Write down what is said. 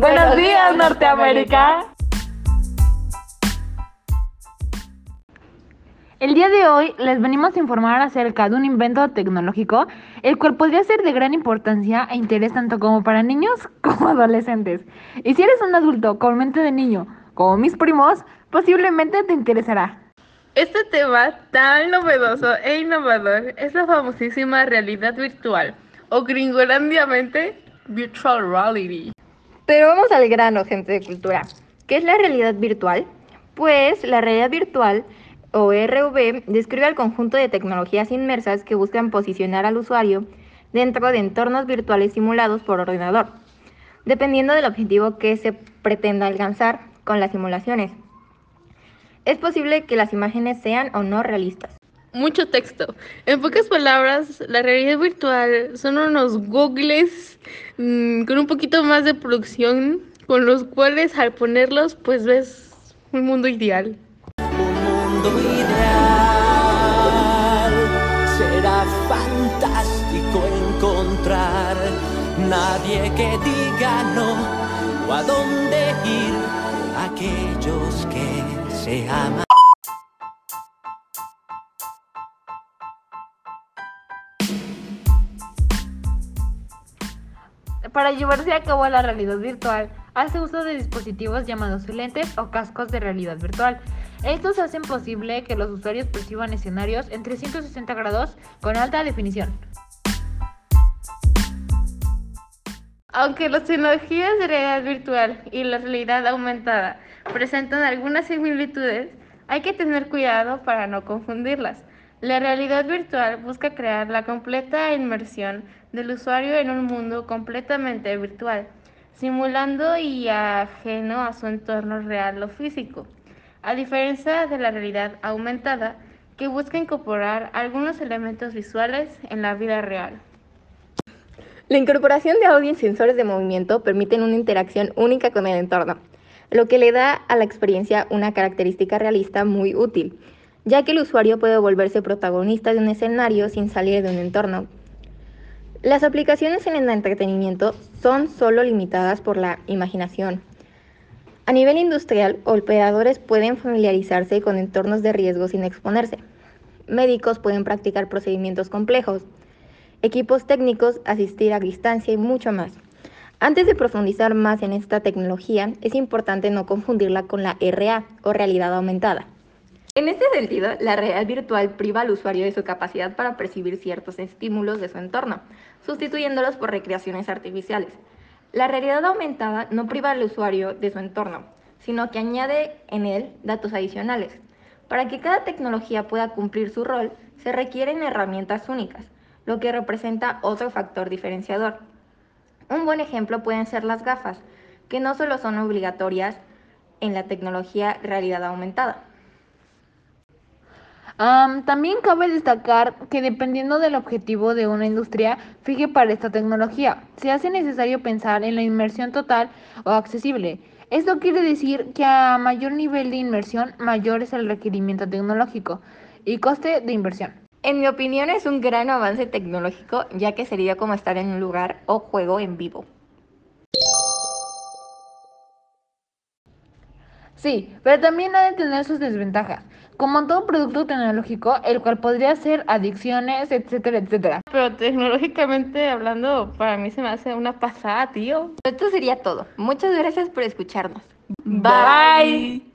Buenos días, Norteamérica. El día de hoy les venimos a informar acerca de un invento tecnológico, el cual podría ser de gran importancia e interés tanto como para niños como adolescentes. Y si eres un adulto con mente de niño, como mis primos, posiblemente te interesará. Este tema tan novedoso e innovador es la famosísima realidad virtual, o gringolandiamente Virtual Reality. Pero vamos al grano, gente de cultura. ¿Qué es la realidad virtual? Pues la realidad virtual o RV describe al conjunto de tecnologías inmersas que buscan posicionar al usuario dentro de entornos virtuales simulados por ordenador, dependiendo del objetivo que se pretenda alcanzar con las simulaciones. Es posible que las imágenes sean o no realistas. Mucho texto. En pocas palabras, la realidad virtual son unos googles mmm, con un poquito más de producción, con los cuales al ponerlos pues ves un mundo ideal. Un mundo ideal será fantástico encontrar nadie que diga no o a dónde ir aquellos que se aman. Para llevarse a cabo la realidad virtual, hace uso de dispositivos llamados lentes o cascos de realidad virtual. Estos hacen posible que los usuarios perciban escenarios en 360 grados con alta definición. Aunque las tecnologías de realidad virtual y la realidad aumentada presentan algunas similitudes, hay que tener cuidado para no confundirlas. La realidad virtual busca crear la completa inmersión del usuario en un mundo completamente virtual, simulando y ajeno a su entorno real o físico, a diferencia de la realidad aumentada, que busca incorporar algunos elementos visuales en la vida real. La incorporación de audio y sensores de movimiento permiten una interacción única con el entorno, lo que le da a la experiencia una característica realista muy útil, ya que el usuario puede volverse protagonista de un escenario sin salir de un entorno. Las aplicaciones en el entretenimiento son solo limitadas por la imaginación. A nivel industrial, operadores pueden familiarizarse con entornos de riesgo sin exponerse. Médicos pueden practicar procedimientos complejos. Equipos técnicos asistir a distancia y mucho más. Antes de profundizar más en esta tecnología, es importante no confundirla con la RA o realidad aumentada. En este sentido, la realidad virtual priva al usuario de su capacidad para percibir ciertos estímulos de su entorno, sustituyéndolos por recreaciones artificiales. La realidad aumentada no priva al usuario de su entorno, sino que añade en él datos adicionales. Para que cada tecnología pueda cumplir su rol, se requieren herramientas únicas, lo que representa otro factor diferenciador. Un buen ejemplo pueden ser las gafas, que no solo son obligatorias en la tecnología realidad aumentada. Um, también cabe destacar que dependiendo del objetivo de una industria fije para esta tecnología, se hace necesario pensar en la inmersión total o accesible. Esto quiere decir que a mayor nivel de inmersión, mayor es el requerimiento tecnológico y coste de inversión. En mi opinión es un gran avance tecnológico ya que sería como estar en un lugar o juego en vivo. Sí, pero también ha de tener sus desventajas, como todo producto tecnológico, el cual podría ser adicciones, etcétera, etcétera. Pero tecnológicamente hablando, para mí se me hace una pasada, tío. Esto sería todo. Muchas gracias por escucharnos. Bye. Bye.